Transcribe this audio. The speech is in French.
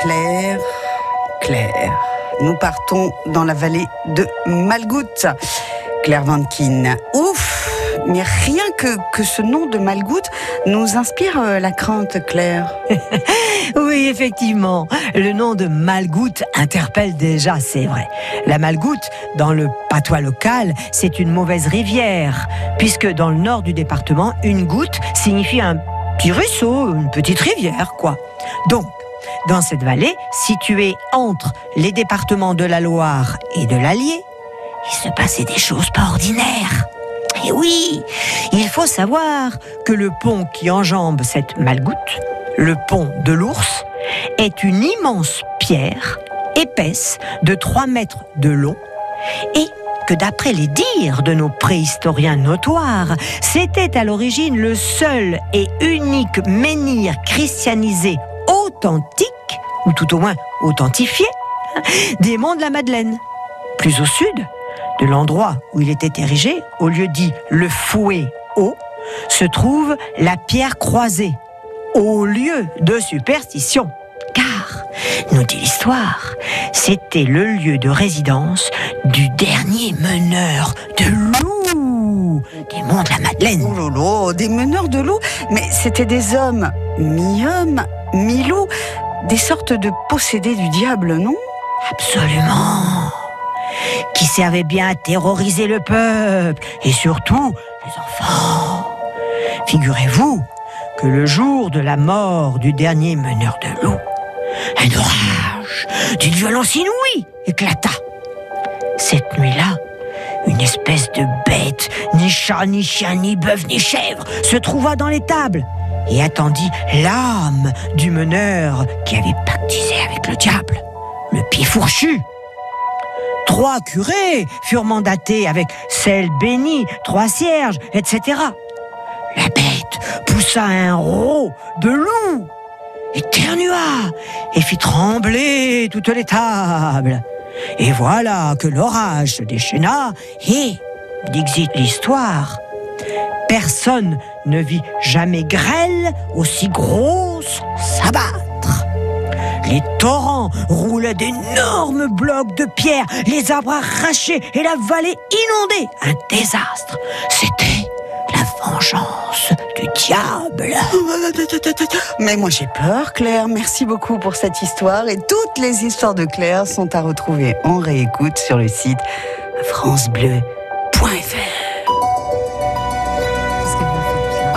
Claire, Claire. Nous partons dans la vallée de Malgout. Claire Vankin. Ouf mais rien que, que ce nom de Malgout nous inspire euh, la crainte, Claire. oui, effectivement, le nom de Malgout interpelle déjà, c'est vrai. La Malgout, dans le patois local, c'est une mauvaise rivière, puisque dans le nord du département, une goutte signifie un petit ruisseau, une petite rivière, quoi. Donc, dans cette vallée, située entre les départements de la Loire et de l'Allier, il se passait des choses pas ordinaires. Et oui, il faut savoir que le pont qui enjambe cette malgoutte, le pont de l'ours, est une immense pierre épaisse de 3 mètres de long et que d'après les dires de nos préhistoriens notoires, c'était à l'origine le seul et unique menhir christianisé ou tout au moins authentifié, des monts de la Madeleine. Plus au sud, de l'endroit où il était érigé, au lieu dit le fouet haut, se trouve la pierre croisée, au lieu de superstition. Car, nous dit l'histoire, c'était le lieu de résidence du dernier meneur de loups des monts de la Madeleine. Oh lolo, des meneurs de loups Mais c'était des hommes, mi-hommes, mi-loups, des sortes de possédés du diable, non? Absolument qui servait bien à terroriser le peuple et surtout les enfants. Figurez-vous que le jour de la mort du dernier meneur de loup, un orage d'une violence inouïe éclata. Cette nuit-là, une espèce de bête, ni chat, ni chien, ni bœuf, ni chèvre, se trouva dans les tables et attendit l'âme du meneur qui avait pactisé avec le diable, le pied fourchu. Trois curés furent mandatés avec sel béni, trois cierges, etc. La bête poussa un rot de loup, éternua et fit trembler toutes les tables. Et voilà que l'orage se déchaîna et, dit l'histoire, personne ne vit jamais grêle aussi grosse s'abattre. Les torrents roulaient d'énormes blocs de pierre, les arbres arrachés et la vallée inondée. Un désastre. C'était la vengeance du diable. Mais moi j'ai peur, Claire. Merci beaucoup pour cette histoire. Et toutes les histoires de Claire sont à retrouver en réécoute sur le site Point